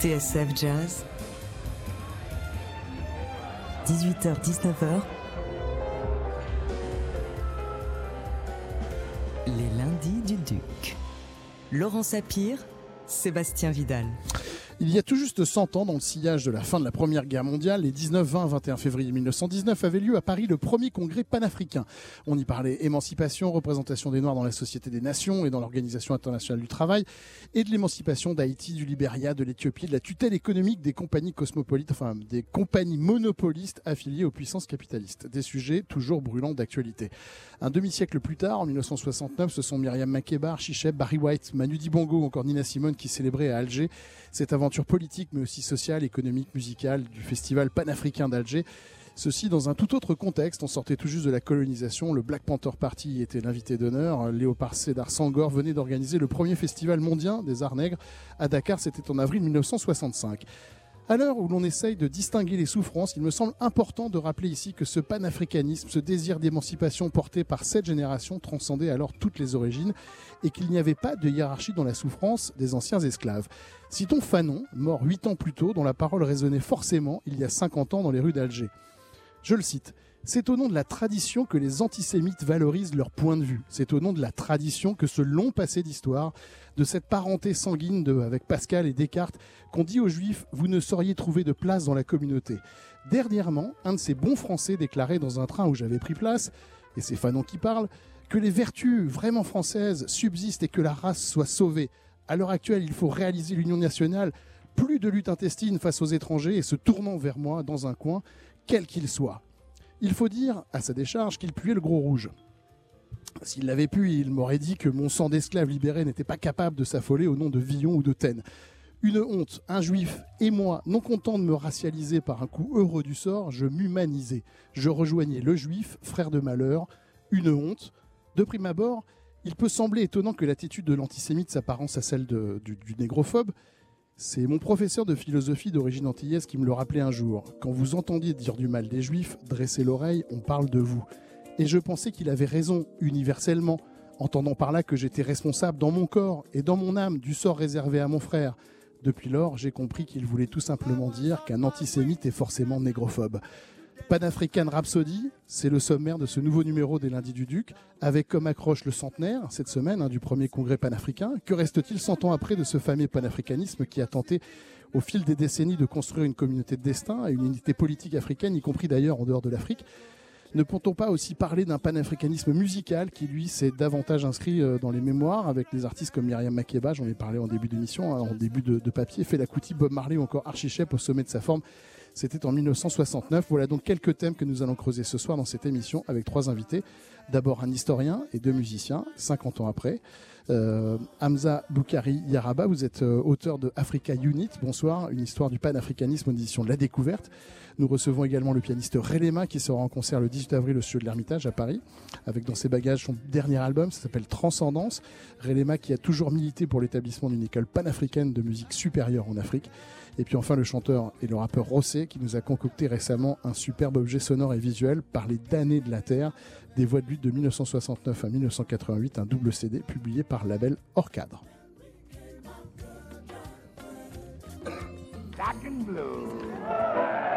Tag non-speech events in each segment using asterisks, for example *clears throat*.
TSF Jazz, 18h-19h, les lundis du Duc. Laurent Sapir, Sébastien Vidal. Il y a tout juste 100 ans, dans le sillage de la fin de la Première Guerre mondiale, les 19, 20, 21 février 1919 avait lieu à Paris le premier congrès panafricain. On y parlait émancipation, représentation des Noirs dans la Société des Nations et dans l'Organisation internationale du travail, et de l'émancipation d'Haïti, du Libéria, de l'Éthiopie, de la tutelle économique des compagnies cosmopolites, enfin des compagnies monopolistes affiliées aux puissances capitalistes. Des sujets toujours brûlants d'actualité. Un demi-siècle plus tard, en 1969, ce sont Myriam Makeba, Chicheb, Barry White, Manu Dibango ou encore Nina Simone qui célébraient à Alger cette aventure politique mais aussi sociale, économique, musicale du festival panafricain d'Alger. Ceci dans un tout autre contexte. On sortait tout juste de la colonisation. Le Black Panther Party était l'invité d'honneur. Léopard Sédar Sangor venait d'organiser le premier festival mondial des arts nègres à Dakar. C'était en avril 1965. À l'heure où l'on essaye de distinguer les souffrances, il me semble important de rappeler ici que ce panafricanisme, ce désir d'émancipation porté par cette génération transcendait alors toutes les origines et qu'il n'y avait pas de hiérarchie dans la souffrance des anciens esclaves. Citons Fanon, mort huit ans plus tôt, dont la parole résonnait forcément il y a 50 ans dans les rues d'Alger. Je le cite. C'est au nom de la tradition que les antisémites valorisent leur point de vue. C'est au nom de la tradition que ce long passé d'histoire, de cette parenté sanguine avec Pascal et Descartes, qu'on dit aux juifs, vous ne sauriez trouver de place dans la communauté. Dernièrement, un de ces bons français déclarait dans un train où j'avais pris place, et c'est Fanon qui parle, que les vertus vraiment françaises subsistent et que la race soit sauvée. À l'heure actuelle, il faut réaliser l'union nationale, plus de lutte intestine face aux étrangers et se tournant vers moi dans un coin, quel qu'il soit. Il faut dire, à sa décharge, qu'il puait le gros rouge. S'il l'avait pu, il m'aurait dit que mon sang d'esclave libéré n'était pas capable de s'affoler au nom de Villon ou de Taine. Une honte, un juif et moi, non content de me racialiser par un coup heureux du sort, je m'humanisais. Je rejoignais le juif, frère de malheur. Une honte. De prime abord, il peut sembler étonnant que l'attitude de l'antisémite s'apparence à celle du, du négrophobe, c'est mon professeur de philosophie d'origine antillaise qui me le rappelait un jour. Quand vous entendiez dire du mal des juifs, dressez l'oreille, on parle de vous. Et je pensais qu'il avait raison, universellement, entendant par là que j'étais responsable dans mon corps et dans mon âme du sort réservé à mon frère. Depuis lors, j'ai compris qu'il voulait tout simplement dire qu'un antisémite est forcément négrophobe. Pan-African Rhapsody, c'est le sommaire de ce nouveau numéro des lundis du Duc, avec comme accroche le centenaire, cette semaine, hein, du premier congrès panafricain. Que reste-t-il 100 ans après de ce fameux panafricanisme qui a tenté, au fil des décennies, de construire une communauté de destin et une unité politique africaine, y compris d'ailleurs en dehors de l'Afrique? Ne peut-on pas aussi parler d'un panafricanisme musical qui, lui, s'est davantage inscrit euh, dans les mémoires avec des artistes comme Myriam Makeba, j'en ai parlé en début d'émission, hein, en début de, papier, Fela Kuti, Bob Marley ou encore Archie Shepp au sommet de sa forme c'était en 1969. Voilà donc quelques thèmes que nous allons creuser ce soir dans cette émission avec trois invités. D'abord un historien et deux musiciens, 50 ans après. Euh, Hamza Boukari Yaraba, vous êtes euh, auteur de Africa Unit. Bonsoir, une histoire du panafricanisme en édition de La Découverte. Nous recevons également le pianiste Relema qui sera en concert le 18 avril au studio de l'Ermitage à Paris, avec dans ses bagages son dernier album, ça s'appelle Transcendance. Relema qui a toujours milité pour l'établissement d'une école panafricaine de musique supérieure en Afrique. Et puis enfin le chanteur et le rappeur Rossé qui nous a concocté récemment un superbe objet sonore et visuel par les damnés de la Terre, des voix de lutte de 1969 à 1988, un double CD publié par le label Hors Cadre. Black and blue.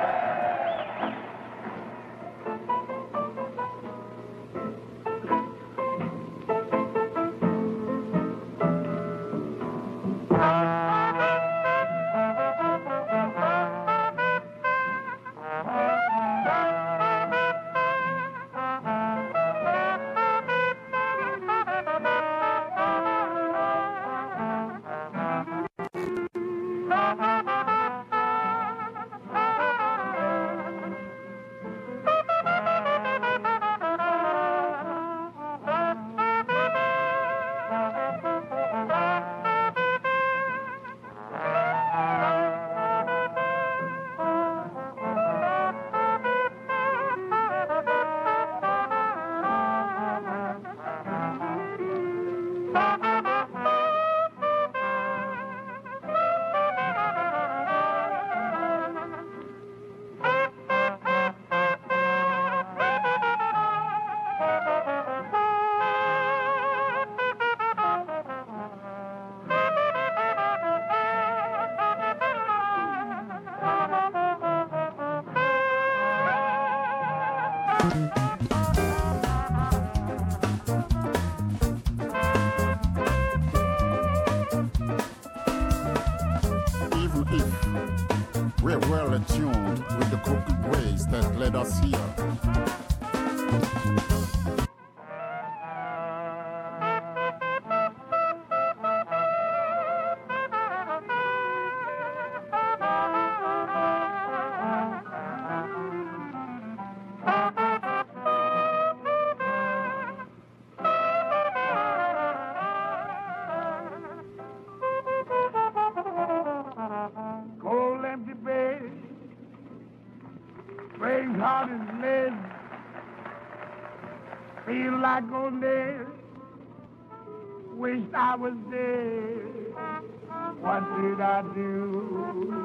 Did I do?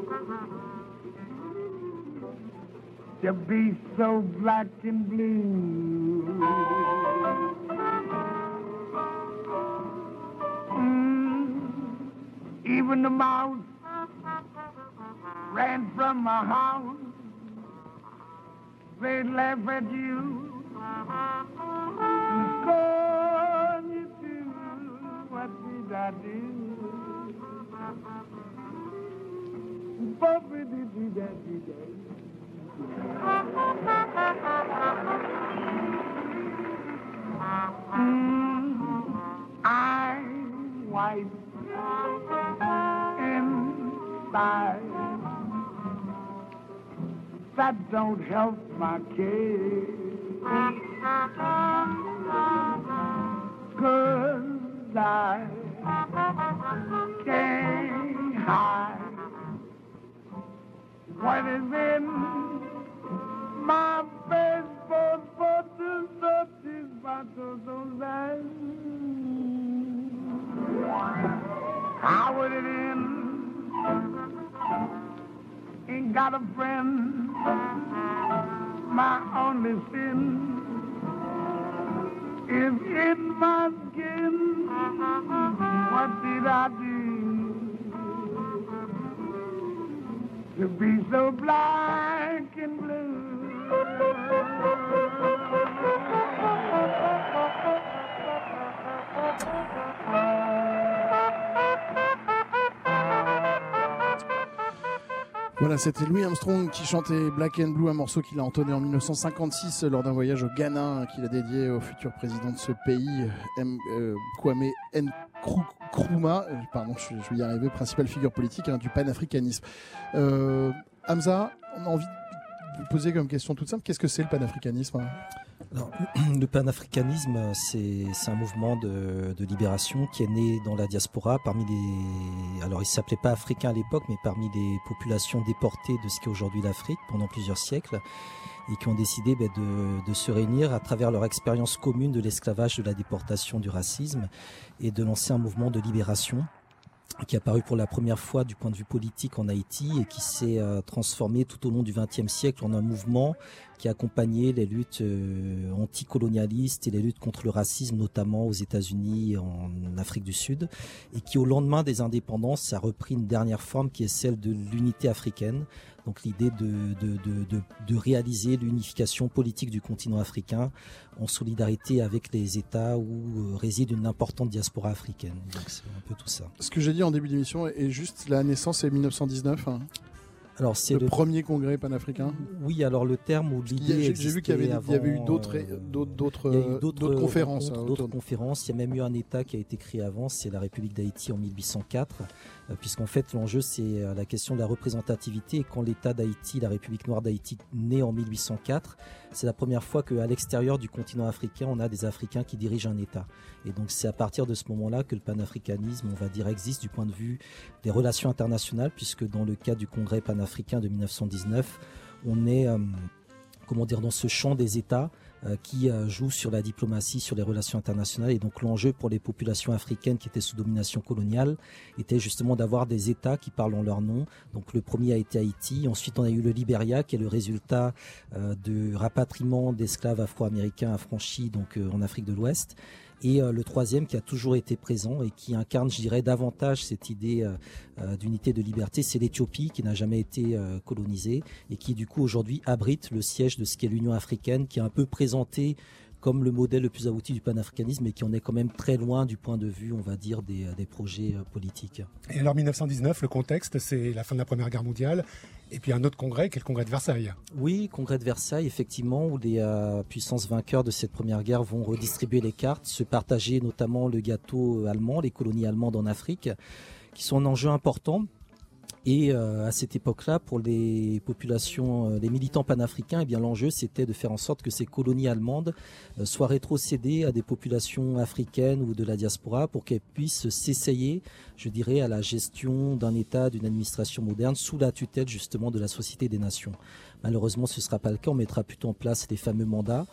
To be so black and blue. Mm, even the mouse ran from my house. They laugh at you. To scorn you too. What did I do? Bobby did he that he That don't help my case. Cause I hide what is in my face for photos of these bottles of How would it end? Ain't got a friend, my only sin is in my skin. What did I do to be so black and Voilà, c'était Louis Armstrong qui chantait Black and Blue, un morceau qu'il a entonné en 1956 lors d'un voyage au Ghana qu'il a dédié au futur président de ce pays, M. euh, Kwame Nkrumah, euh, pardon, je, vais y arriver, principale figure politique hein, du panafricanisme. Euh, Hamza, on a envie de poser comme question toute simple, qu'est-ce que c'est le panafricanisme hein? *clears throat* Le panafricanisme, c'est c'est un mouvement de, de libération qui est né dans la diaspora parmi les. Alors, il s'appelait pas africain à l'époque, mais parmi les populations déportées de ce qu'est aujourd'hui l'Afrique pendant plusieurs siècles et qui ont décidé ben, de, de se réunir à travers leur expérience commune de l'esclavage, de la déportation, du racisme et de lancer un mouvement de libération qui est apparu pour la première fois du point de vue politique en Haïti et qui s'est euh, transformé tout au long du XXe siècle en un mouvement qui a accompagné les luttes euh, anticolonialistes et les luttes contre le racisme, notamment aux États-Unis et en Afrique du Sud, et qui, au lendemain des indépendances, a repris une dernière forme qui est celle de l'unité africaine. Donc l'idée de, réaliser l'unification politique du continent africain en solidarité avec les États où euh, réside une importante diaspora africaine. C'est un peu tout ça. Ce que j'ai dit en début d'émission est juste la naissance est 1919, hein, Alors c'est le, premier congrès panafricain. Oui, alors le terme ou l'idée. J'ai vu qu'il y avait, il y avait eu d'autres euh, d'autres- d'autres euh, conférences. hein, d'autres autour- conférences. Il y a même eu un État qui a été créé avant, c'est la République d'Haïti en 1804, euh, puisqu'en fait l'enjeu c'est la question de la représentativité. Et quand l'État d'Haïti, la République noire d'Haïti, naît en 1804, c'est la première fois qu'à l'extérieur du continent africain, on a des Africains qui dirigent un État. Et donc c'est à partir de ce moment-là que le panafricanisme, on va dire, existe du point de vue des relations internationales, puisque dans le cas du Congrès panafricain de 1919, on est, euh, comment dire, dans ce champ des États qui euh, joue sur la diplomatie, sur les relations internationales. Et donc l'enjeu pour les populations africaines qui étaient sous domination coloniale était justement d'avoir des États qui parlent en leur nom. Donc le premier a été Haïti. Ensuite, on a eu le Liberia, qui est le résultat euh, de rapatriement d'esclaves afro-américains affranchis donc euh, en Afrique de l'Ouest. Et euh, le troisième qui a toujours été présent et qui incarne, je dirais, davantage cette idée euh, euh, d'unité de liberté, c'est l'Éthiopie qui n'a jamais été colonisée et qui du coup aujourd'hui abrite le siège de ce qu'est l'Union africaine, qui est un peu présentée comme le modèle le plus abouti du panafricanisme et qui en est quand même très loin du point de vue, on va dire, des, des projets euh, politiques. Et alors 1919, le contexte, c'est la fin de la Première Guerre mondiale, et puis un autre congrès qui est le congrès de Versailles. Oui, congrès de Versailles, effectivement, où les euh, puissances vainqueurs de cette première guerre vont redistribuer les cartes, se partager notamment le gâteau allemand, les colonies allemandes en Afrique, qui sont un enjeu important et euh, à cette époque-là, pour les populations, euh, les militants panafricains, eh bien l'enjeu c'était de faire en sorte que ces colonies allemandes euh, soient rétrocédées à des populations africaines ou de la diaspora pour qu'elles puissent s'essayer, je dirais, à la gestion d'un État, d'une administration moderne sous la tutelle justement de la Société des Nations. Malheureusement, ce ne sera pas le cas. On mettra plutôt en place les fameux mandats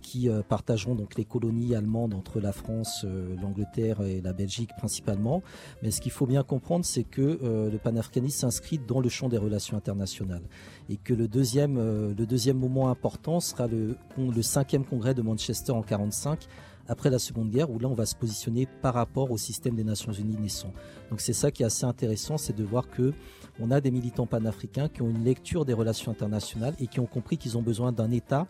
qui euh, partageront donc les colonies allemandes entre la France, euh, l'Angleterre et la Belgique principalement. Mais ce qu'il faut bien comprendre, c'est que le panafricanisme s'inscrit dans le champ des relations internationales et que le deuxième, le deuxième moment important sera le, le cinquième congrès de Manchester en 45 après la Seconde Guerre, où là on va se positionner par rapport au système des Nations Unies naissant. Donc c'est ça qui est assez intéressant, c'est de voir que on a des militants panafricains qui ont une lecture des relations internationales et qui ont compris qu'ils ont besoin d'un État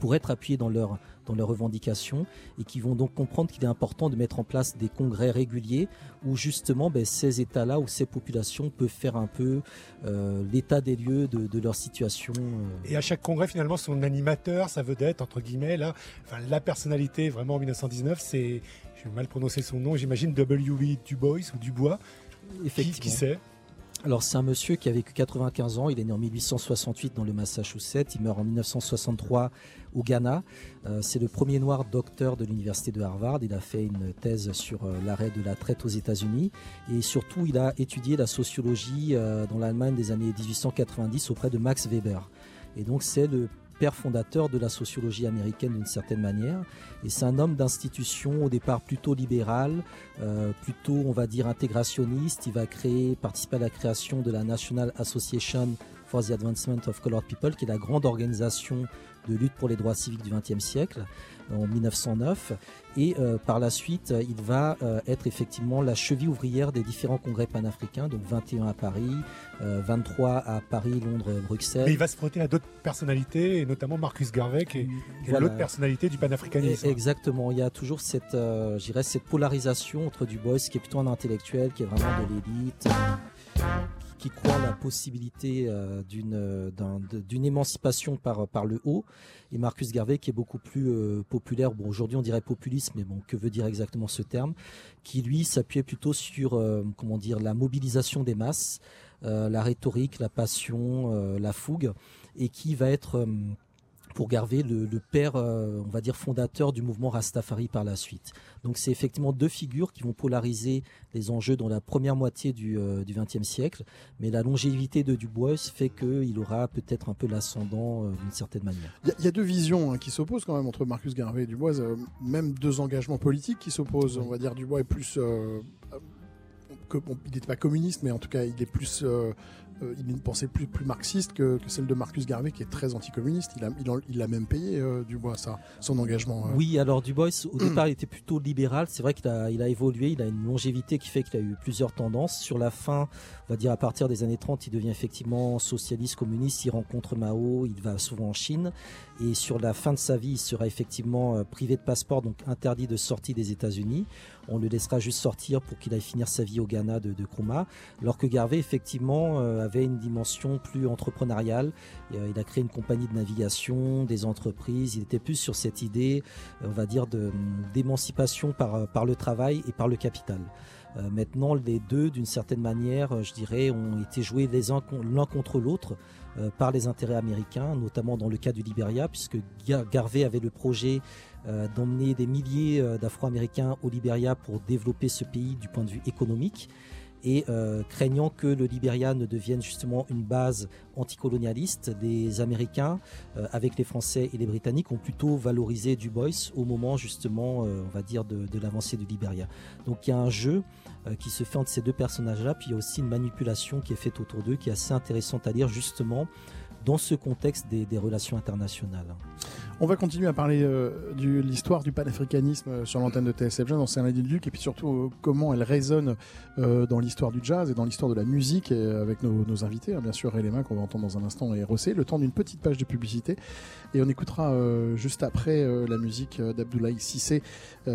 pour être appuyés dans leurs dans leurs revendications et qui vont donc comprendre qu'il est important de mettre en place des congrès réguliers où justement ben, ces États-là ou ces populations peuvent faire un peu euh, l'état des lieux de, leur situation. Euh. Et à chaque congrès finalement son animateur, sa vedette entre guillemets là, enfin, la personnalité vraiment en 1919 c'est, je vais mal prononcer son nom, j'imagine W. Dubois ou Dubois. Effectivement. Qui, qui c'est? Alors c'est un monsieur qui a vécu 95 ans, il est né en 1868 dans le Massachusetts, il meurt en 1963 au Ghana. Euh, c'est le premier noir docteur de l'université de Harvard, il a fait une thèse sur euh, l'arrêt de la traite aux États-Unis et surtout il a étudié la sociologie euh, dans l'Allemagne des années 1890 auprès de Max Weber. Et donc c'est le père fondateur de la sociologie américaine d'une certaine manière. Et c'est un homme d'institution au départ plutôt libéral, euh, plutôt on va dire intégrationniste. Il va créer, participer à la création de la National Association for the Advancement of Colored People, qui est la grande organisation de lutte pour les droits civiques du XXe siècle en 1909 et euh, par la suite il va euh, être effectivement la cheville ouvrière des différents congrès panafricains donc 21 à Paris 23 euh, à Paris Londres Bruxelles. Mais il va se frotter à d'autres personnalités et notamment Marcus Garvey qui est, l'autre personnalité du panafricanisme. Exactement il y a toujours cette cette polarisation entre Du Bois qui est plutôt un intellectuel qui est vraiment de l'élite qui croit la possibilité euh, d'une d'une émancipation par par le haut. Et Marcus Garvey qui est beaucoup plus euh, populaire bon aujourd'hui on dirait populiste mais bon que veut dire exactement ce terme qui lui s'appuyait plutôt sur euh, comment dire la mobilisation des masses la rhétorique la passion la fougue et qui va être pour Garvey le, père, euh, on va dire, fondateur du mouvement Rastafari par la suite. Donc c'est effectivement deux figures qui vont polariser les enjeux dans la première moitié du XXe euh, siècle, mais la longévité de Dubois fait qu'il aura peut-être un peu l'ascendant euh, d'une certaine manière. Il y, a deux visions hein, qui s'opposent quand même entre Marcus Garvey et Dubois, même deux engagements politiques qui s'opposent. On va dire Dubois est plus... il n'était pas communiste, mais en tout cas, il est plus euh, il a une pensée plus, plus marxiste que, celle de Marcus Garvey, qui est très anticommuniste. Il a, il, a même payé euh, Dubois ça, son engagement. Euh. Oui, alors Dubois, au *clears throat* départ, il était plutôt libéral. C'est vrai qu'il a, il a évolué, il a une longévité qui fait qu'il a eu plusieurs tendances. Sur la fin, on va dire à partir des années 30, il devient effectivement socialiste, communiste. Il rencontre Mao, il va souvent en Chine. Et sur la fin de sa vie, il sera effectivement privé de passeport, donc interdit de sortie des États-Unis on le laissera juste sortir pour qu'il aille finir sa vie au Ghana de, de. Alors que Garvey, effectivement, euh, avait une dimension plus entrepreneuriale. Euh, il a créé une compagnie de navigation, des entreprises. Il était plus sur cette idée, euh, on va dire, d'émancipation par, par le travail et par le capital. maintenant, les deux, d'une certaine manière, je dirais, ont été joués l'un contre l'autre par les intérêts américains, notamment dans le cas du Liberia, puisque Garvey avait le projet euh, d'emmener des milliers euh, d'Afro-Américains au Liberia pour développer ce pays du point de vue économique et euh, craignant que le Liberia ne devienne justement une base anticolonialiste, des Américains, avec les Français et les Britanniques, ont plutôt valorisé Du Bois au moment justement, on va dire, de, l'avancée du Liberia. Donc il y a un jeu qui se fait entre ces deux personnages-là, puis il y a aussi une manipulation qui est faite autour d'eux, qui est assez intéressante à lire justement dans ce contexte des relations internationales. On va continuer à parler euh, de l'histoire du panafricanisme euh, sur l'antenne de TSF Jazz dans C'est un Duc et puis surtout euh, comment elle résonne dans l'histoire du jazz et dans l'histoire de la musique avec nos, invités, hein, bien sûr, mains qu'on va entendre dans un instant et Rossé, le temps d'une petite page de publicité. Et on écoutera juste après la musique d'Abdoulaye Sissé,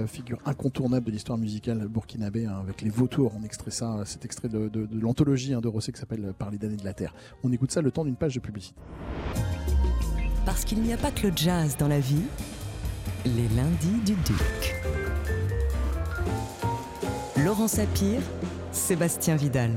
figure incontournable de l'histoire musicale burkinabé, hein, avec les vautours. On extrait ça, cet extrait de, l'anthologie hein, de Rossé qui s'appelle Par les damnés de la terre. On écoute ça le temps d'une page de publicité. Parce qu'il n'y a pas que le jazz dans la vie, les lundis du Duc. Laurent Sapir, Sébastien Vidal.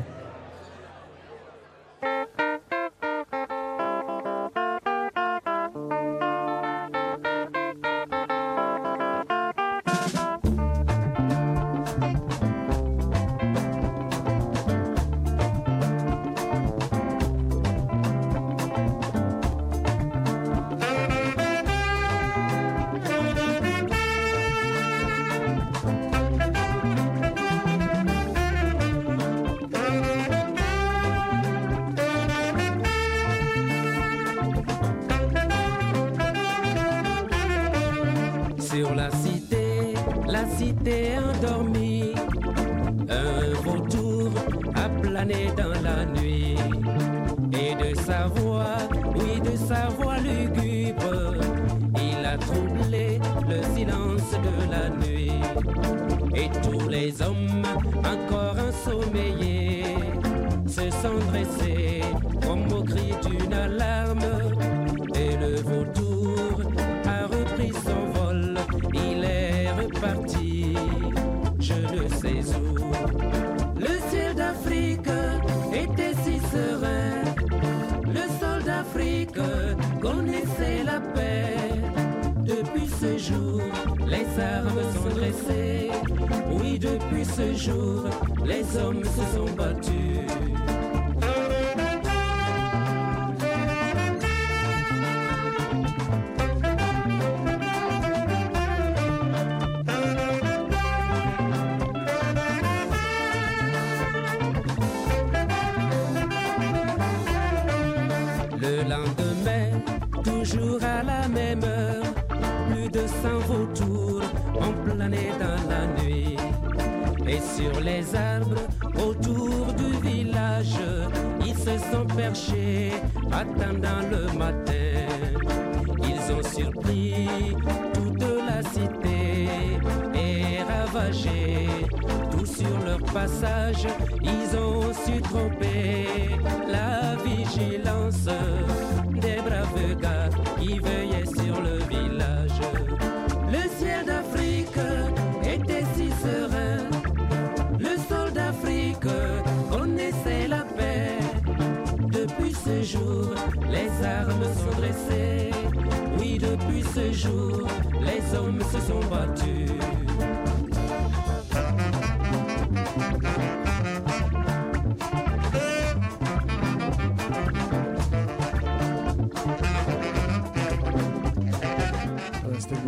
les hommes se sont battus.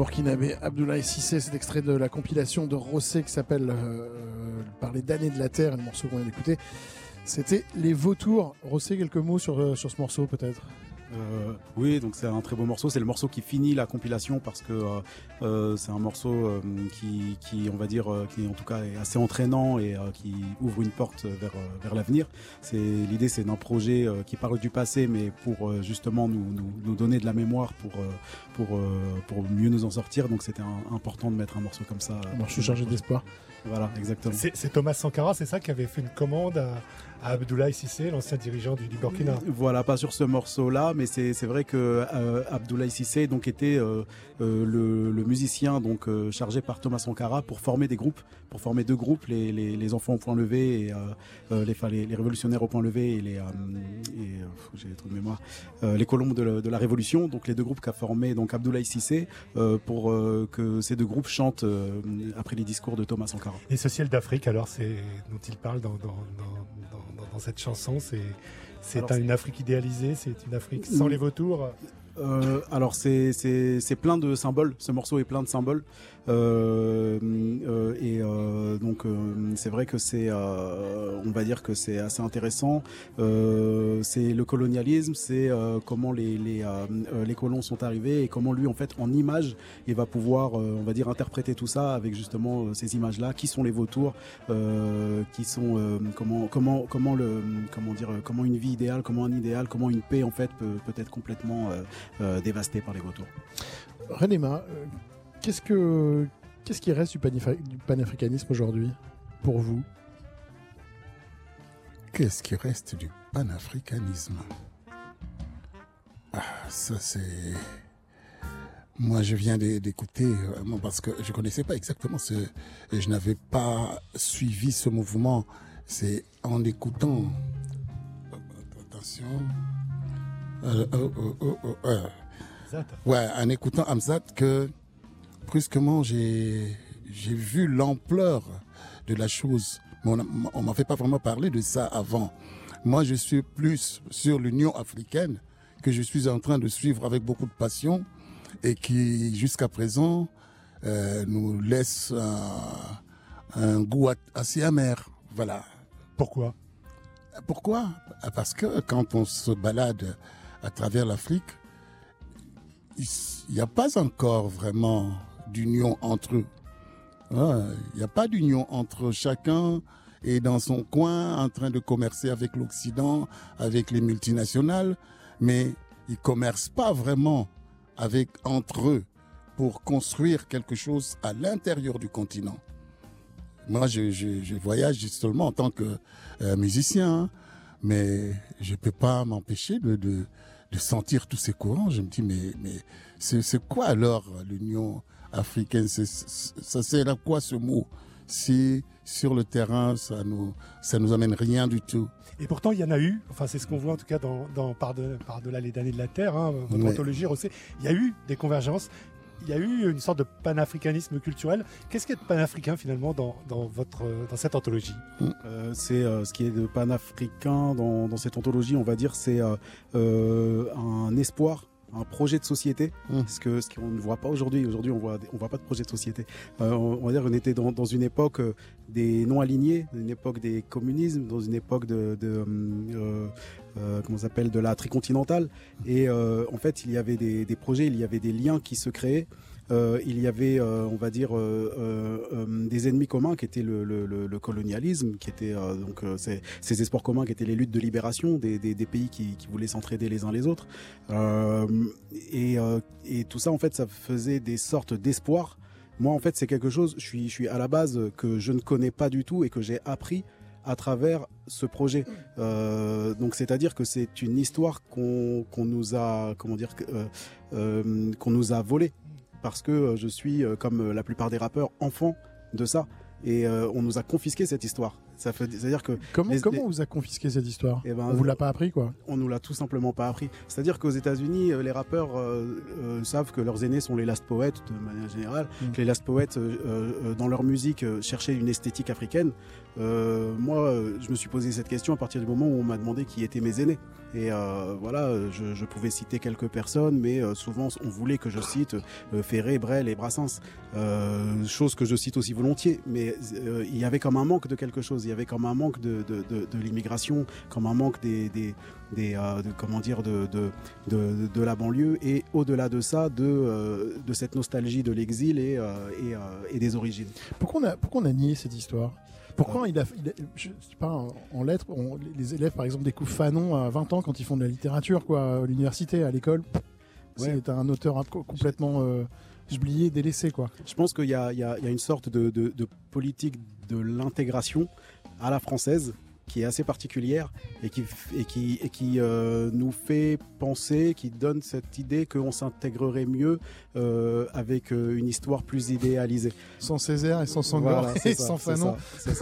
Burkinabé Abdoulaye Sissé, cet extrait de la compilation de Rossé qui s'appelle euh, Par les damnés de la terre, le morceau qu'on vient d'écouter. C'était Les Vautours. Rossé, quelques mots sur, euh, sur ce morceau peut-être? Euh, oui, donc c'est un très beau morceau. C'est le morceau qui finit la compilation parce que euh, euh, c'est un morceau qui, qui, on va dire, qui en tout cas est assez entraînant et qui ouvre une porte vers, vers l'avenir. C'est l'idée, c'est d'un projet qui parle du passé, mais pour justement nous, nous, nous, donner de la mémoire pour pour pour mieux nous en sortir. Donc c'était important de mettre un morceau comme ça. je suis chargé d'espoir. Voilà, exactement. C'est Thomas Sankara, c'est ça, qui avait fait une commande à, Abdoulaye Sissé, l'ancien dirigeant du, Burkina. Voilà, pas sur ce morceau-là, mais c'est vrai que euh, Abdoulaye Sissé donc était euh, euh, le, musicien donc chargé par Thomas Sankara pour former des groupes, pour former deux groupes, les, les, enfants au point levé et les, les, révolutionnaires au point levé et les j'ai de mémoire, les colombes de, la révolution. Donc les deux groupes qu'a formé donc Abdoulaye Sissé pour que ces deux groupes chantent après les discours de Thomas Sankara. Et ce ciel d'Afrique, alors c'est dont il parle dans dans cette chanson C'est c'est une Afrique idéalisée, c'est une Afrique sans les vautours? Euh, alors c'est plein de symboles, ce morceau est plein de symboles. Euh, euh, et donc c'est vrai que c'est, on va dire que c'est assez intéressant. c'est le colonialisme, c'est comment les, les, les, colons sont arrivés et comment lui en fait en image il va pouvoir, on va dire, interpréter tout ça avec justement ces images-là. Qui sont les vautours Qui sont comment comment comment le comment dire comment une vie idéale, comment un idéal, comment une paix en fait peut, peut être complètement euh, dévasté par les vautours. Renéma, euh, qu'est-ce que qu'est-ce qui reste du, panafricanisme aujourd'hui pour vous? Qu'est-ce qui reste du panafricanisme? Ah, Ça c'est moi, je viens d'écouter, euh, parce que je connaissais pas exactement ce, je n'avais pas suivi ce mouvement. C'est en écoutant, attention, euh, euh, euh, ouais, en écoutant Hamzat que brusquement j'ai vu l'ampleur de la chose. Mais on m'en fait pas vraiment parler de ça avant. Moi, je suis plus sur l'Union africaine que je suis en train de suivre avec beaucoup de passion et qui, jusqu'à présent, nous laisse un, un, goût assez amer. Voilà. Pourquoi? Pourquoi? Parce que quand on se balade à travers l'Afrique, il n'y a pas encore vraiment d'union entre eux. Il n'y a pas d'union entre chacun et dans son coin en train de commercer avec l'Occident, avec les multinationales, mais ils commercent pas vraiment avec entre eux pour construire quelque chose à l'intérieur du continent. Moi, je, voyage seulement en tant que euh, musicien, hein, mais je peux pas m'empêcher de, de sentir tous ces courants. Je me dis, mais, mais c'est quoi alors l'Union africaine? Ça sert à quoi ce mot? Si sur le terrain, ça nous, ça nous amène rien du tout. Et pourtant, il y en a eu, enfin c'est ce qu'on voit en tout cas dans, dans Par-delà par les damnés de la Terre, hein, votre anthologie, il y a eu des convergences, il y a eu une sorte de panafricanisme culturel. Qu'est-ce qui est de panafricain finalement dans, dans, votre, dans cette anthologie? Euh, C'est euh, ce qui est de panafricain dans, dans cette anthologie, on va dire, c'est euh, un espoir un projet de société, mmh. ce que ce qu'on ne voit pas aujourd'hui. Aujourd'hui, on voit on voit pas de projet de société. on, va dire, on était dans, dans une époque des non alignés, une époque des communismes, dans une époque de, de comment s'appelle de la tricontinentale. Et en fait, il y avait des, des, projets, il y avait des liens qui se créaient. Euh, il y avait, euh, on va dire, euh, des ennemis communs qui étaient le, colonialisme, qui étaient donc ces, espoirs communs qui étaient les luttes de libération des, pays qui, voulaient s'entraider les uns les autres. Et, tout ça, en fait, ça faisait des sortes d'espoirs. Moi, en fait, c'est quelque chose, je suis, je suis à la base que je ne connais pas du tout et que j'ai appris à travers ce projet. donc c'est-à-dire que c'est une histoire qu'on nous a comment dire qu'on nous a volée parce que euh, je suis, euh, comme euh, la plupart des rappeurs, enfant de ça. Et on nous a confisqué cette histoire. Ça fait, c'est-à-dire que comment, comment on vous a confisqué cette histoire? Eh ben, On vous l'a pas appris quoi? On nous l'a tout simplement pas appris. C'est-à-dire qu'aux États-Unis, les rappeurs savent que leurs aînés sont les last poets de manière générale, mm. que les last poets dans leur musique cherchaient une esthétique africaine. moi, je me suis posé cette question à partir du moment où on m'a demandé qui étaient mes aînés. Et euh, voilà, je, pouvais citer quelques personnes, mais euh, souvent on voulait que je cite euh, Ferré, Brel et Brassens, chose que je cite aussi volontiers. Mais il y avait comme un manque de quelque chose, il y avait comme un manque de, l'immigration, comme un manque des, des, comment dire de, de, la banlieue et au-delà de ça de, de cette nostalgie de l'exil et, des origines. Pourquoi on a nié cette histoire? Pourquoi il a, je sais pas, en lettres, les élèves par exemple découvrent Fanon à 20 ans quand ils font de la littérature, quoi, à l'université, à l'école. C'est un auteur complètement euh, oublié, délaissé, quoi. Je pense qu'il y, a, une sorte de politique de l'intégration à la française qui est assez particulière et qui, et qui, et qui euh, nous fait penser, qui donne cette idée qu'on s'intégrerait mieux euh, avec euh, une histoire plus idéalisée. Sans Césaire et sans Senghor et sans Fanon. Ça,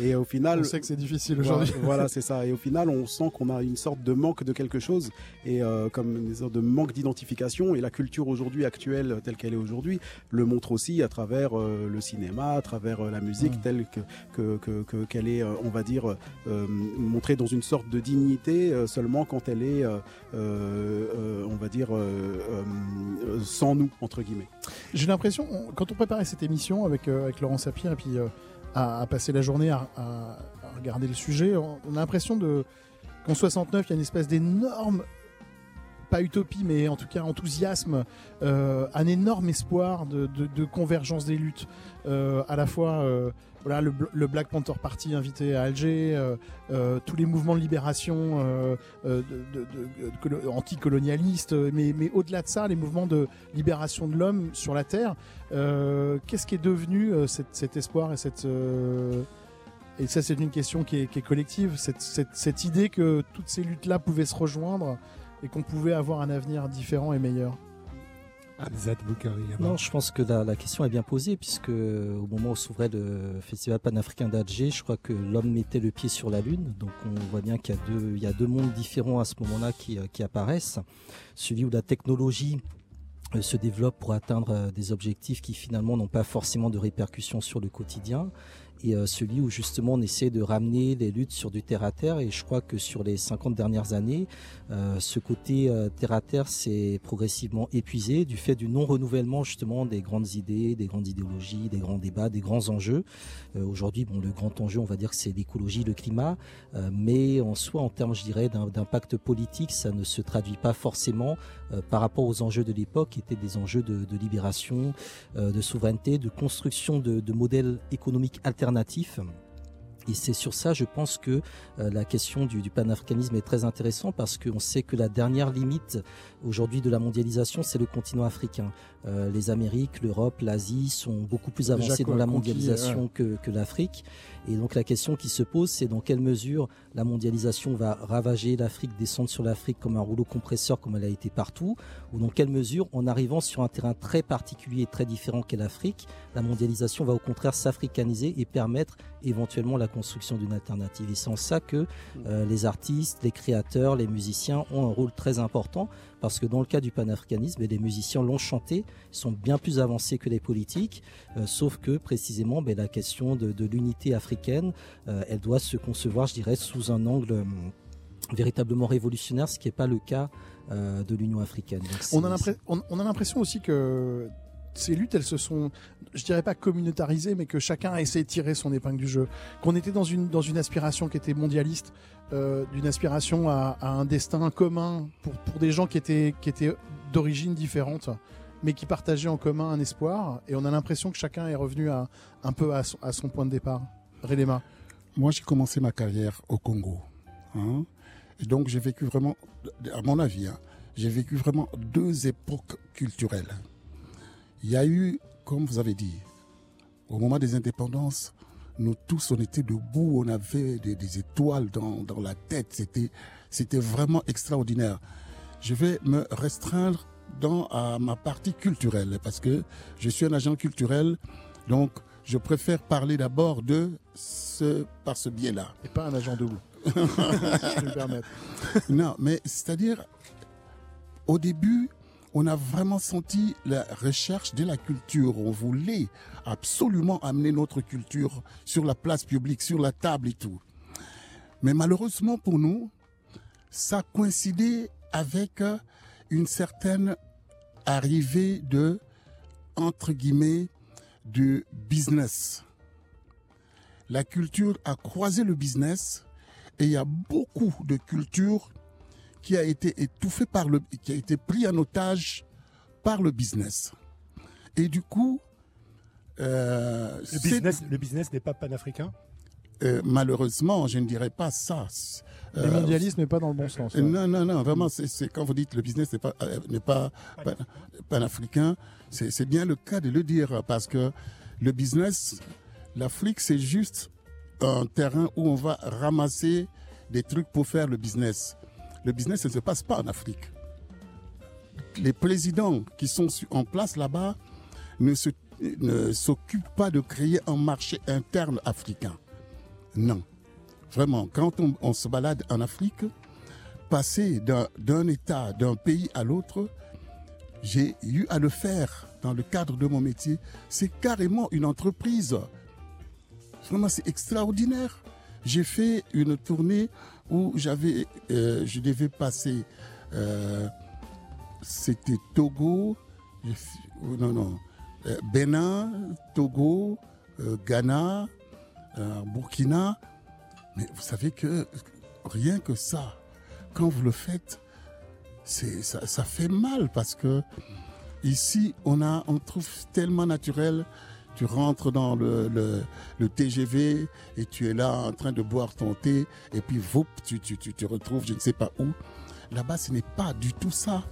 Et au final, *laughs* on sait que c'est difficile aujourd'hui. Voilà, *laughs* c'est ça. Et au final, on sent qu'on a une sorte de manque de quelque chose et comme une sorte de manque d'identification. Et la culture aujourd'hui actuelle, telle qu'elle est aujourd'hui, le montre aussi à travers le cinéma, à travers la musique, telle que qu'elle que, que, est, on va dire euh, montrée dans une sorte de dignité euh, seulement quand elle est, euh, euh, euh, on va dire, euh, euh, sans nous, entre guillemets. J'ai l'impression, on- quand on préparait cette émission avec, euh, avec Laurent Sapir et puis euh, à, passer la journée à, regarder le sujet, on, on a l'impression de qu'en 69, il y a une espèce d'énorme, pas utopie, mais en tout cas enthousiasme, euh, un énorme espoir de, convergence des luttes. Euh, à la fois, euh, voilà, le, Bl- le Black Panther Party invité à Alger, tous les mouvements de libération de- de- de- de colo- anticolonialistes, mais, au-delà de ça, les mouvements de libération de l'homme sur la Terre. Qu'est-ce qui est devenu cet, espoir et cette... et ça, c'est une question qui est, collective, cette- cette idée que toutes ces luttes-là pouvaient se rejoindre et qu'on pouvait avoir un avenir différent et meilleur. Hamzat Boukari. alors. Non, je pense que la, la question est bien posée, puisque au moment où s'ouvrait le festival panafricain d'Alger, je crois que l'homme mettait le pied sur la Lune. Donc on voit bien qu'il y a deux, il y a deux mondes différents à ce moment-là qui, euh, qui apparaissent. Celui où la technologie euh, se développe pour atteindre euh, des objectifs qui finalement n'ont pas forcément de répercussions sur le quotidien. Et euh, celui où justement on essaie de ramener les luttes sur du terre à terre. Et je crois que sur les 50 dernières années, euh, ce côté euh, terre à terre s'est progressivement épuisé du fait du non-renouvellement justement des grandes idées, des grandes idéologies, des grands débats, des grands enjeux. Aujourd'hui, bon, le grand enjeu, on va dire que c'est l'écologie, le climat, mais en soi, en termes, je dirais, d'impact politique, ça ne se traduit pas forcément par rapport aux enjeux de l'époque, qui étaient des enjeux de, libération, de souveraineté, de construction de modèles économiques alternatifs. Et c'est sur ça, je pense que euh, la question du, du panafricanisme est très intéressante parce qu'on sait que la dernière limite aujourd'hui de la mondialisation, c'est le continent africain. Euh, les Amériques, l'Europe, l'Asie sont beaucoup plus avancées dans la mondialisation que, que l'Afrique. Et donc la question qui se pose, c'est dans quelle mesure la mondialisation va ravager l'Afrique, descendre sur l'Afrique comme un rouleau compresseur comme elle a été partout, ou dans quelle mesure, en arrivant sur un terrain très particulier et très différent qu'est l'Afrique, la mondialisation va au contraire s'africaniser et permettre éventuellement la construction d'une alternative. Et c'est en ça que euh, les artistes, les créateurs, les musiciens ont un rôle très important parce que dans le cas du panafricanisme, et les musiciens l'ont chanté, sont bien plus avancés que les politiques, euh, sauf que précisément ben, la question de, de l'unité africaine, euh, elle doit se concevoir, je dirais, sous un angle euh, véritablement révolutionnaire, ce qui n'est pas le cas euh, de l'Union africaine. Donc, On a c'est- l'impression- on- on a l'impression aussi que ces luttes, elles se sont, je dirais pas communautarisées, mais que chacun a essayé de tirer son épingle du jeu. Qu'on était dans une, dans une aspiration qui était mondialiste, euh, d'une aspiration à, un destin commun pour, pour des gens qui étaient, qui étaient d'origine différente, mais qui partageaient en commun un espoir. Et on a l'impression que chacun est revenu à, un peu à son, à son point de départ. Relema. Moi, j'ai commencé ma carrière au Congo. hein. Et donc, j'ai vécu vraiment, à mon avis, hein, j'ai vécu vraiment deux époques culturelles. Il y a eu, comme vous avez dit, au moment des indépendances, nous tous, on était debout, on avait des, des étoiles dans, dans la tête. C'était, c'était vraiment extraordinaire. Je vais me restreindre dans à ma partie culturelle parce que je suis un agent culturel, donc je préfère parler d'abord de ce par ce biais-là. Et pas un agent double. *laughs* si je peux me permettre. Non, mais c'est-à-dire, au début, on a vraiment senti la recherche de la culture. On voulait absolument amener notre culture sur la place publique, sur la table et tout. Mais malheureusement pour nous, ça coïncidait avec euh, une certaine arrivée de, entre guillemets, du business. La culture a croisé le business et il y a beaucoup de culture qui a été étouffée par le, qui a été pris en otage par le business. Et du coup, euh, Le business, le business n'est pas panafricain? euh, malheureusement, je ne dirais pas ça. Euh, mondialistes, mais pas dans le bon sens. euh, Non, non, non, vraiment, c'est quand vous dites le business n'est pas, euh, n'est pas pan- panafricain, c'est bien le cas de le dire parce que le business, l'Afrique, c'est juste un terrain où on va ramasser des trucs pour faire le business. Le business, ne se passe pas en Afrique. Les présidents qui sont en place là-bas ne s'occupent pas de créer un marché interne africain. Non. Vraiment, quand on, se balade en Afrique, passer d'un État, d'un pays à l'autre, j'ai eu à le faire dans le cadre de mon métier. C'est carrément une entreprise. Vraiment, c'est extraordinaire. J'ai fait une tournée où j'avais, euh, je devais passer, euh, c'était Togo, oh, non non, euh, Bénin, Togo, Ghana, Burkina. Mais vous savez que rien que ça, quand vous le faites, ça fait mal parce que ici on a on trouve tellement naturel. Tu rentres dans le, TGV et tu es là en train de boire ton thé et puis voup, tu, tu, tu te retrouves je ne sais pas où. Là-bas, ce n'est pas du tout ça.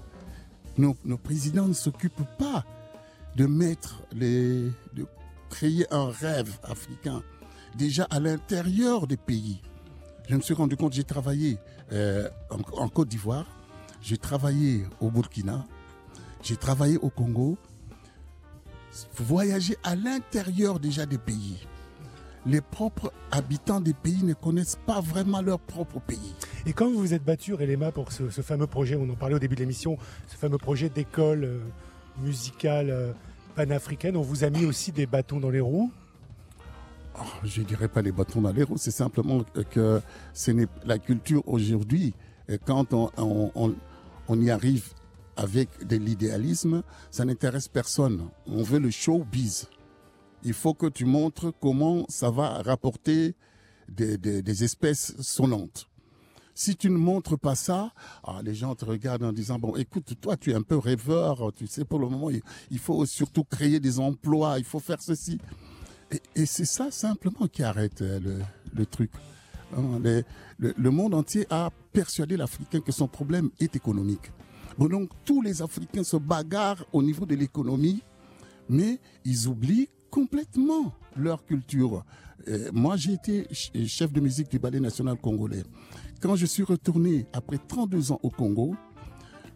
Nos, présidents ne s'occupent pas de mettre les, de créer un rêve africain déjà à l'intérieur des pays. Je me suis rendu compte, j'ai travaillé euh, en Côte d'Ivoire, j'ai travaillé au Burkina, j'ai travaillé au Congo. Voyager à l'intérieur déjà des pays. Les propres habitants des pays ne connaissent pas vraiment leur propre pays. Et quand vous vous êtes battu, Relema, pour ce, ce fameux projet, on en parlait au début de l'émission, ce fameux projet d'école euh, musicale euh, panafricaine, on vous a mis aussi des bâtons dans les roues? Oh, je dirais pas les bâtons dans les roues, c'est simplement que ce n'est la culture aujourd'hui. Et Quand on, on- on- on y arrive avec de l'idéalisme, ça n'intéresse personne. On veut le showbiz. Il faut que tu montres comment ça va rapporter des, des- espèces sonnantes. Si tu ne montres pas ça, ah, les gens te regardent en disant bon, écoute, toi, tu es un peu rêveur. Tu sais, pour le moment, il, faut surtout créer des emplois. Il faut faire ceci. Et, c'est ça simplement qui arrête euh, le, le truc. Hein, le, le monde entier a persuadé l'Africain que son problème est économique. Bon, donc tous les Africains se bagarrent au niveau de l'économie, mais ils oublient complètement leur culture. Euh, moi, j'ai été ch- chef de musique du Ballet national congolais. Quand je suis retourné après 32 ans au Congo,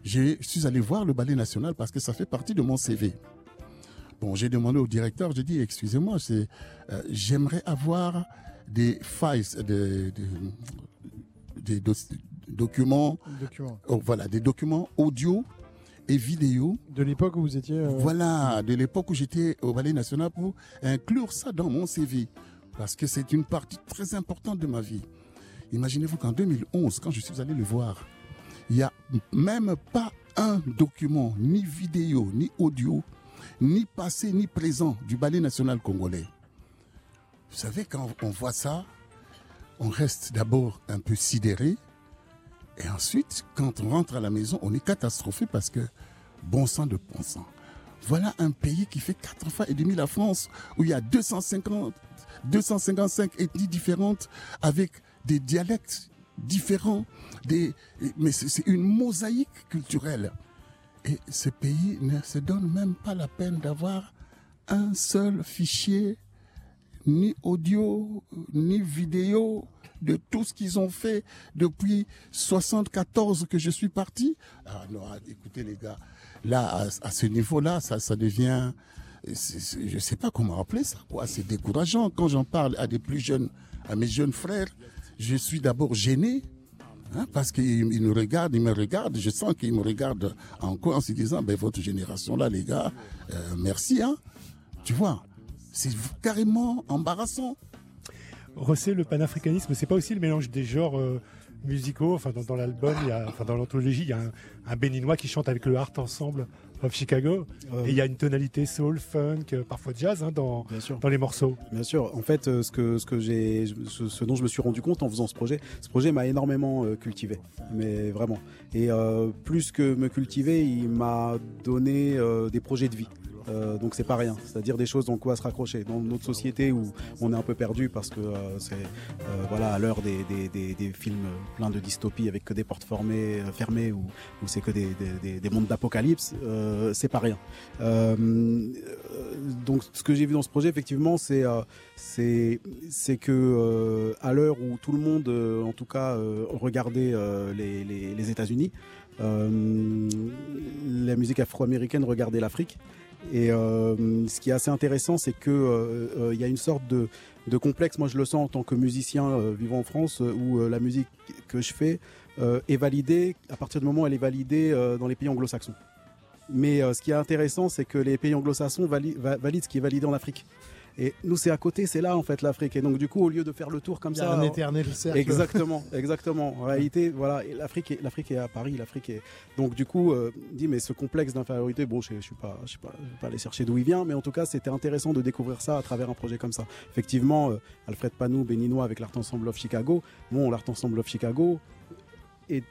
je suis allé voir le Ballet national parce que ça fait partie de mon CV. Bon, j'ai demandé au directeur, j'ai dit, excusez-moi, euh, j'aimerais avoir des files, des, des- des documents, Document. oh, voilà, des documents audio et vidéo. De l'époque où vous étiez. euh, Voilà, de l'époque où j'étais au Ballet National pour inclure ça dans mon CV. Parce que c'est une partie très importante de ma vie. Imaginez-vous qu'en 2011, quand je suis allé le voir, il n'y a même pas un document, ni vidéo, ni audio, ni passé, ni présent du Ballet National congolais. Vous savez, quand on voit ça, on reste d'abord un peu sidéré. Et ensuite, quand on rentre à la maison, on est catastrophé parce que bon sang de bon sang. Voilà un pays qui fait quatre fois et demi la France, où il y a 250, 255 ethnies différentes avec des dialectes différents, mais c'est une mosaïque culturelle. Et ce pays ne se donne même pas la peine d'avoir un seul fichier, ni audio, ni vidéo, de tout ce qu'ils ont fait depuis 74 que je suis parti. Ah ah, écoutez les gars, là, à, ce niveau-là, ça, devient, je sais pas comment appeler ça, quoi. C'est décourageant. Quand j'en parle à plus jeunes, à mes jeunes frères, je suis d'abord gêné. hein, parce qu'ils ils nous regardent, ils me regardent, je sens qu'ils me regardent en quoi en se disant, ben, votre génération là, les gars, euh, merci, hein. Tu vois, c'est carrément embarrassant. Rossé, le panafricanisme, c'est pas aussi le mélange des genres euh, musicaux Enfin, dans, dans l'album, il y a- enfin, dans l'anthologie, il y a un, un béninois qui chante avec le Art Ensemble of Chicago. Euh, Et il y a une tonalité soul, funk, euh, parfois jazz hein, dans, Bien sûr. dans les morceaux. Bien sûr. En fait, euh, ce que ce que j'ai, ce, ce dont je me suis rendu compte en faisant ce projet, ce projet m'a énormément cultivé, mais vraiment. Et euh, plus que me cultiver, il m'a donné des projets de vie. Euh, donc c'est pas rien, c'est-à-dire des choses dans quoi se raccrocher. Dans notre société où on est un peu perdu parce que euh, c'est euh, voilà à l'heure des, films pleins de dystopie avec que des portes fermées ou, c'est que des, des, des, des mondes d'apocalypse, c'est pas rien. Donc ce que j'ai vu dans ce projet effectivement c'est c'est que à l'heure où tout le monde en tout cas regardait les, les, États-Unis la musique afro-américaine regardait l'Afrique et euh, ce qui est assez intéressant c'est que euh, euh, il y a une sorte de, complexe moi je le sens en tant que musicien vivant en France où la musique que je fais est validée à partir du moment où elle est validée dans les pays anglo-saxons mais ce qui est intéressant, c'est que les pays anglo-saxons vali- va- valident ce qui est validé en Afrique. Et nous, c'est à côté, c'est là en fait l'Afrique. Et donc du coup, au lieu de faire le tour comme Il y a ça, un éternel cercle. Exactement, exactement. En réalité, voilà, l'Afrique est, l'Afrique est à Paris, l'Afrique est. Donc du coup, euh, dit mais ce complexe d'infériorité, bon, je, je suis pas, je sais pas, je vais pas aller chercher d'où il vient, mais en tout cas, c'était intéressant de découvrir ça à travers un projet comme ça. Effectivement, euh, Alfred Panou, béninois avec l'Art Ensemble of Chicago. Bon, l'Art Ensemble of Chicago et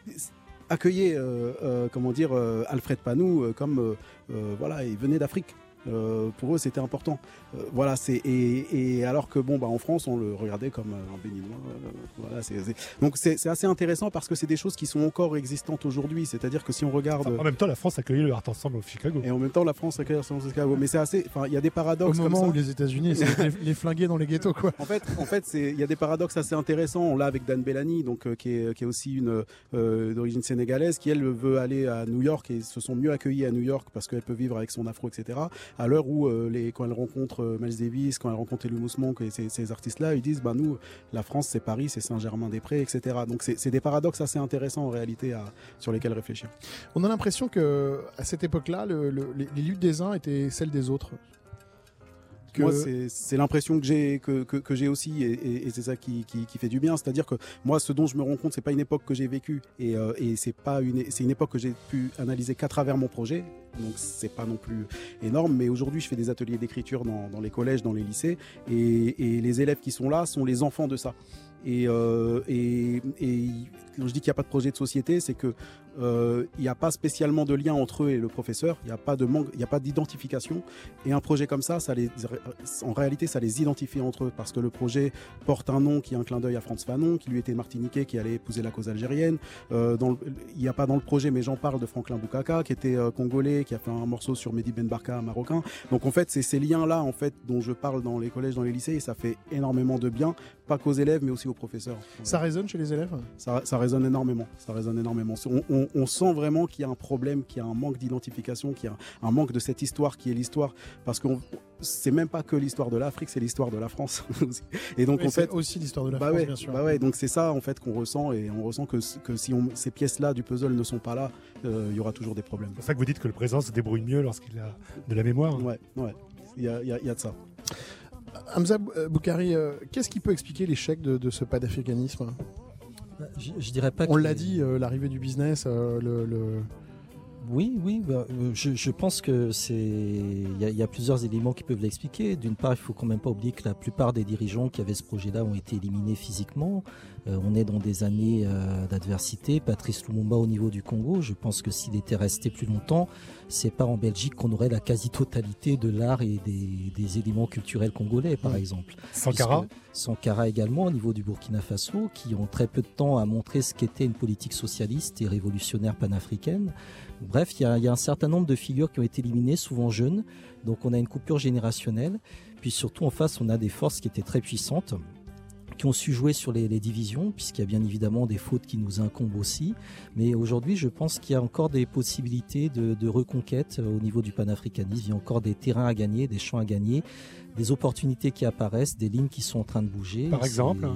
accueillait, euh, euh, comment dire, Alfred Panou comme, voilà, il venait d'Afrique. Euh, pour eux, c'était important. Euh, voilà, c'est et, et alors que bon, bah en France, on le regardait comme euh, un béninois. euh, voilà, c'est donc c'est assez intéressant parce que c'est des choses qui sont encore existantes aujourd'hui. C'est-à-dire que si on regarde En même temps, la France accueillit le Art Ensemble of Chicago. et en même temps, la France accueille San Francisco. Mais c'est assez. Enfin, il y a des Au paradoxes comme moment ça. où les États-Unis les, les flinguer dans les ghettos, quoi. En fait, en fait, c'est il y a des paradoxes assez intéressants. On l'a avec Dan Bellani, donc euh, qui est qui est aussi une euh, d'origine sénégalaise, qui elle veut aller à New York et se sont mieux accueillis à New York parce qu'elle peut vivre avec son afro, etc. À l'heure où euh, les quand elle rencontre euh, Miles Davis, quand elle rencontre Elumus Monk et ces, ces artistes-là, ils disent bah nous, la France c'est Paris, c'est Saint-Germain-des-Prés, etc. Donc c'est des paradoxes assez intéressants en réalité sur lesquels réfléchir. On a l'impression que à cette époque-là, le- le- les, les luttes des uns étaient celles des autres. C'est- l'impression que j'ai aussi, et, c'est ça qui, fait du bien. C'est-à-dire que moi, ce dont je me rends compte, c'est pas une époque que j'ai vécue, et, euh, et c'est pas une, c'est une époque que j'ai pu analyser qu'à travers mon projet. Donc c'est pas non plus énorme, mais aujourd'hui, je fais des ateliers d'écriture dans, les collèges, dans les lycées, et, les élèves qui sont là sont les enfants de ça. Et, euh, quand je dis qu'il n'y a pas de projet de société, c'est que euh, il n'y a pas spécialement de lien entre eux et le professeur. Il n'y a pas de manque, il n'y a pas d'identification. Et un projet comme ça, ça les, en réalité, ça les identifie entre eux parce que le projet porte un nom qui est un clin d'œil à Franz Fanon, qui lui était martiniquais, qui allait épouser la cause algérienne. Euh, dans le- il n'y a pas dans le projet, mais j'en parle de Franklin Boukaka, qui était euh, congolais, qui a fait un morceau sur Mehdi Ben Barka, marocain. Donc en fait, c'est ces liens-là, en fait, dont je parle dans les collèges, dans les lycées, et ça fait énormément de bien, pas qu'aux élèves, mais aussi aux professeurs. Ça résonne chez les élèves? Ça, ça résonne énormément. Ça résonne énormément. On, on- on sent vraiment qu'il y a un problème, qu'il y a un manque d'identification, qu'il y a un, un manque de cette histoire qui est l'histoire. Parce que c'est même pas que l'histoire de l'Afrique, c'est l'histoire de la France. *laughs* et donc Oui, en c'est fait, aussi l'histoire de la bah France, ouais, bien sûr. bah ouais, donc c'est ça en fait qu'on ressent et on ressent que, que si on, ces pièces-là du puzzle ne sont pas là, euh, il y aura toujours des problèmes. C'est pour ça que vous dites que le présent se débrouille mieux lorsqu'il a de la mémoire. Ouais, ouais, il y a, il y a- il y a de ça. Hamza Bou- euh, Boukari, euh, qu'est-ce qui peut expliquer l'échec de, de ce pas d'africanisme? Je, je dirais pas On l'a dit, euh, l'arrivée du business, euh, le, le- Oui, oui, bah, euh, je, je pense que c'est. Il y, a- il y a plusieurs éléments qui peuvent l'expliquer. D'une part, il faut quand même pas oublier que la plupart des dirigeants qui avaient ce projet-là ont été éliminés physiquement. Euh, on est dans des années euh, d'adversité. Patrice Lumumba au niveau du Congo, je pense que s'il était resté plus longtemps, c'est pas en Belgique qu'on aurait la quasi-totalité de l'art et des, des éléments culturels congolais, par exemple. Sankara Puisque Sankara également au niveau du Burkina Faso, qui ont très peu de temps à montrer ce qu'était une politique socialiste et révolutionnaire panafricaine. Bref, il y, a- il y a un certain nombre de figures qui ont été éliminées, souvent jeunes. Donc on a une coupure générationnelle. Puis surtout en face, on a des forces qui étaient très puissantes qui ont su jouer sur les, les divisions, puisqu'il y a bien évidemment des fautes qui nous incombent aussi. Mais aujourd'hui, je pense qu'il y a encore des possibilités de, de reconquête euh, au niveau du panafricanisme. Il y a encore des terrains à gagner, des champs à gagner, des opportunités qui apparaissent, des lignes qui sont en train de bouger. Par exemple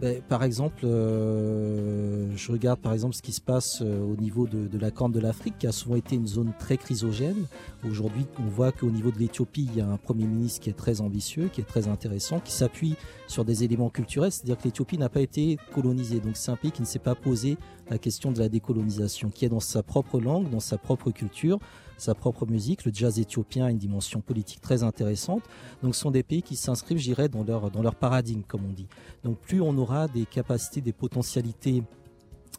Ben, par exemple, euh, je regarde par exemple ce qui se passe euh, au niveau de, de la Corne de l'Afrique, qui a souvent été une zone très chrysogène. Aujourd'hui, on voit qu'au niveau de l'Éthiopie, il y a un Premier ministre qui est très ambitieux, qui est très intéressant, qui s'appuie sur des éléments culturels, c'est-à-dire que l'Éthiopie n'a pas été colonisée. Donc c'est un pays qui ne s'est pas posé la question de la décolonisation, qui est dans sa propre langue, dans sa propre culture, sa propre musique. Le jazz éthiopien a une dimension politique très intéressante. Donc ce sont des pays qui s'inscrivent, je dirais, dans leur, dans leur paradigme, comme on dit. Donc plus on aura des capacités, des potentialités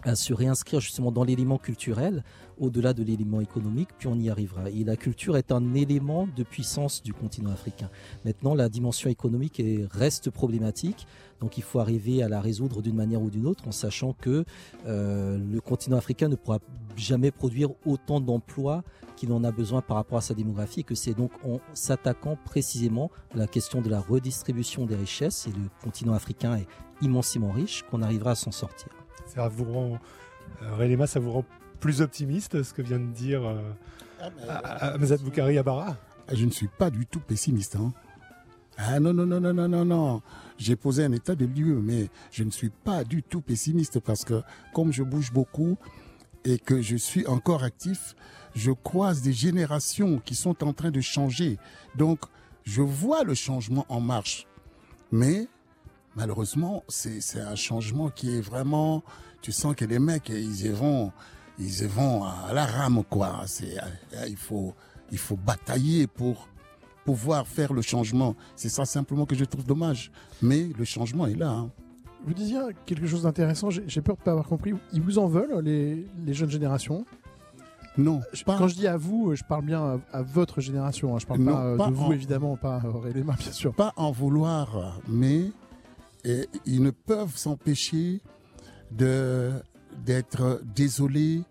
à se réinscrire justement dans l'élément culturel, au-delà de l'élément économique, puis on y arrivera. Et la culture est un élément de puissance du continent africain. Maintenant, la dimension économique est- reste problématique, donc il faut arriver à la résoudre d'une manière ou d'une autre, en sachant que euh, le continent africain ne pourra jamais produire autant d'emplois qu'il en a besoin par rapport à sa démographie, et que c'est donc en s'attaquant précisément à la question de la redistribution des richesses, et le continent africain est immensément riche, qu'on arrivera à s'en sortir. Ça vous rend, euh, Relema, ça vous rend plus optimiste ce que vient de dire euh, Ah, Hamzat Boukari Abara? Je ne suis pas du tout pessimiste. hein. Ah non, non, non, non, non, non, non. J'ai posé un état de lieu, mais je ne suis pas du tout pessimiste parce que comme je bouge beaucoup et que je suis encore actif, je croise des générations qui sont en train de changer. Donc, je vois le changement en marche. Mais malheureusement, c'est un changement qui est vraiment. Tu sens que les mecs, ils y vont, ils y vont à la rame, quoi. C'est, euh, il faut, il faut batailler pour pouvoir faire le changement. C'est ça simplement que je trouve dommage. Mais le changement est là. hein. Vous disiez quelque chose d'intéressant, j'ai peur de ne pas avoir compris. Ils vous en veulent, les, les jeunes générations? Non, pas- Quand je dis à vous, je parle bien à, à votre génération. hein. Je parle Non, pas, euh, pas de vous, en- évidemment, pas Aurélie Lema, bien sûr. pas en vouloir, mais ils ne peuvent s'empêcher de d'être désolés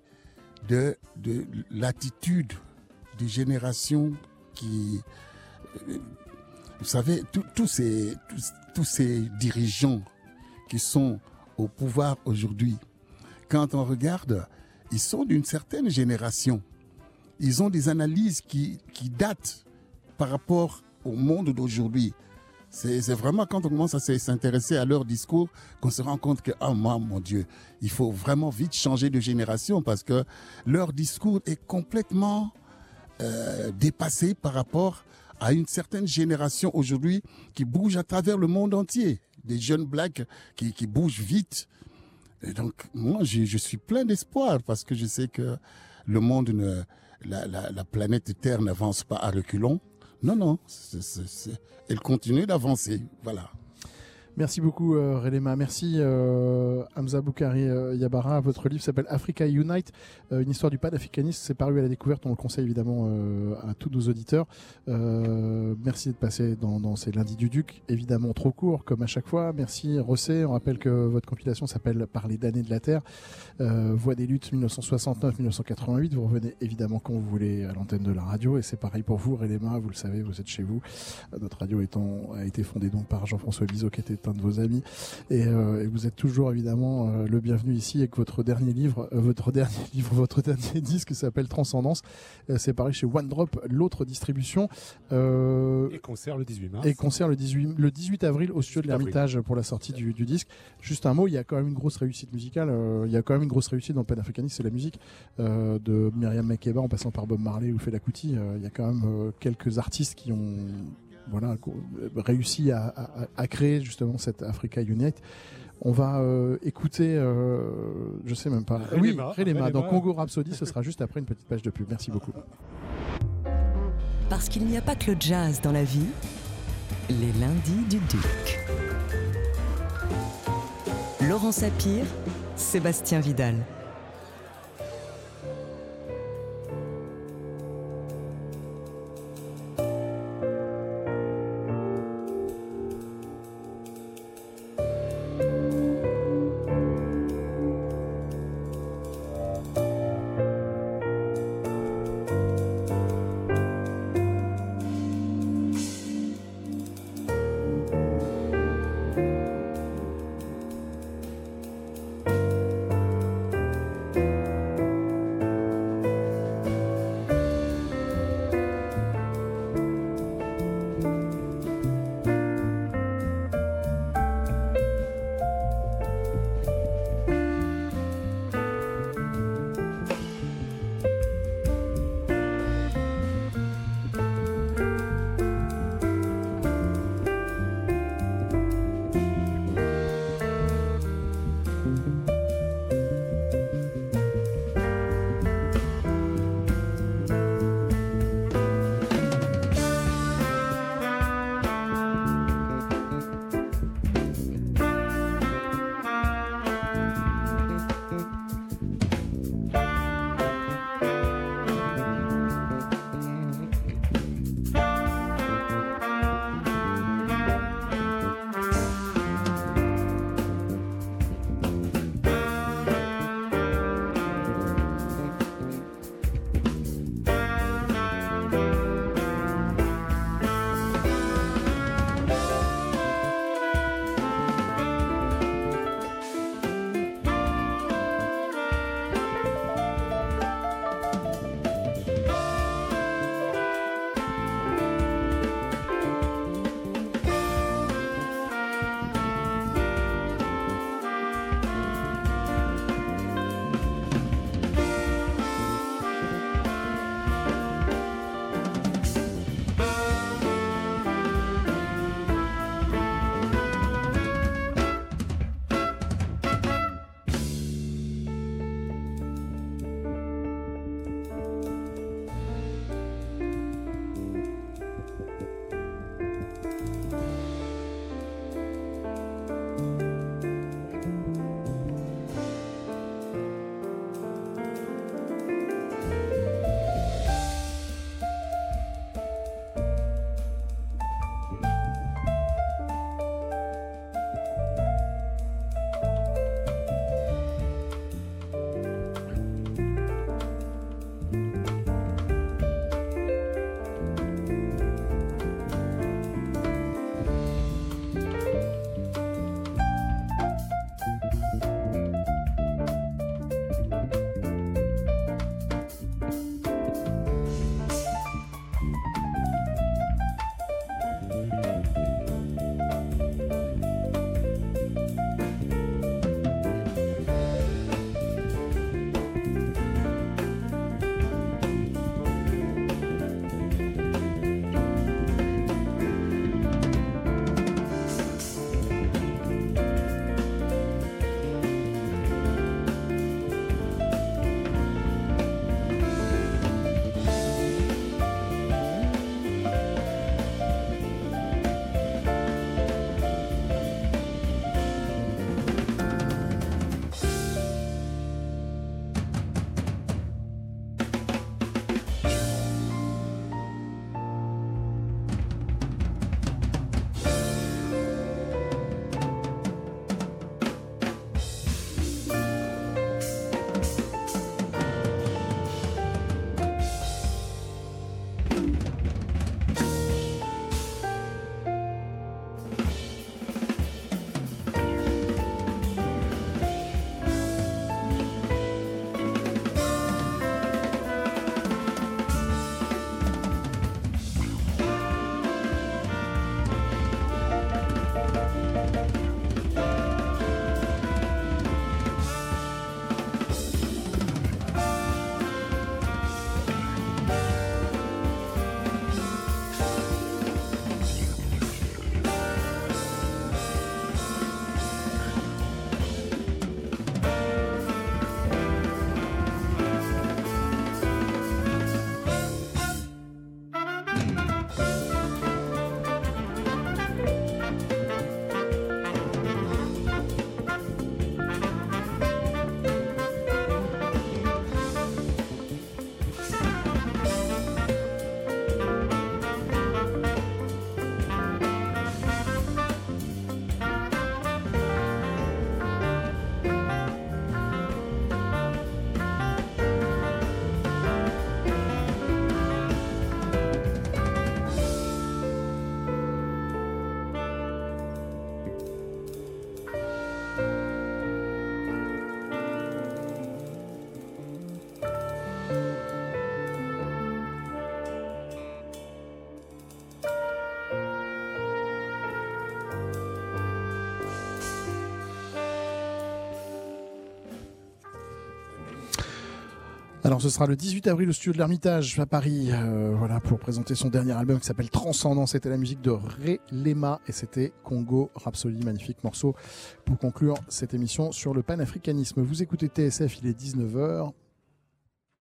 de, de l'attitude des générations qui, euh, vous savez, tous- ces tous ces dirigeants qui sont au pouvoir aujourd'hui, quand on regarde, ils sont d'une certaine génération. Ils ont des analyses qui, qui datent par rapport au monde d'aujourd'hui. C'est vraiment quand on commence à s'intéresser à leur discours qu'on se rend compte que, oh moi, mon Dieu, il faut vraiment vite changer de génération parce que leur discours est complètement euh, dépassé par rapport à une certaine génération aujourd'hui qui bouge à travers le monde entier. Des jeunes blacks qui, qui bougent vite. Et donc, moi, je, suis plein d'espoir parce que je sais que le monde, ne, la planète Terre n'avance pas à reculons. Non, non, c'est- c'est- c'est- elle continue d'avancer. Voilà. Merci beaucoup, euh. Merci, euh, Hamza Boukari euh, Yabara. Votre livre s'appelle Africa Unite, euh, une histoire du panafricanisme. C'est paru à la découverte. On le conseille évidemment euh, à tous nos auditeurs. Merci de passer dans, ces lundis du Duc. Évidemment, trop court, comme à chaque fois. Merci, Rosset. On rappelle que votre compilation s'appelle Parler d'années de la Terre. Voix des luttes 1969-1988. Vous revenez évidemment quand vous voulez à l'antenne de la radio. Et c'est pareil pour vous, Relema. Vous le savez, vous êtes chez vous. Notre radio étant, a été fondée donc par Jean-François Bizot, qui était de vos amis. Et, euh, et vous êtes toujours évidemment euh, le bienvenu ici avec votre dernier livre, euh, votre dernier *laughs* livre, votre dernier disque s'appelle Transcendance. C'est pareil chez One Drop, l'autre distribution. Et concert le 18 mars. et concert le 18, le 18 avril au studio de 18 avril. l'Ermitage pour la sortie du, du disque. Juste un mot, il y a quand même une grosse réussite musicale. il y a quand même une grosse réussite dans le panafricanisme, c'est la musique. De Myriam Makeba en passant par Bob Marley ou Fela Kuti. il y a quand même quelques artistes qui ont voilà, euh, réussi à, à- à créer justement cette Africa Unite. On va euh, écouter, euh, je sais même pas. Oui, Relema. dans Congo Rhapsody, ce sera juste après une petite page de pub. Merci beaucoup. Parce qu'il n'y a pas que le jazz dans la vie, les lundis du Duc. Laurent Sapir, Sébastien Vidal. Alors ce sera le 18 avril au studio de l'Ermitage à Paris, euh, voilà pour présenter son dernier album qui s'appelle Transcendant. C'était la musique de Ré Lema et c'était Congo Rhapsody, magnifique morceau pour conclure cette émission sur le panafricanisme. Vous écoutez TSF, il est 19h.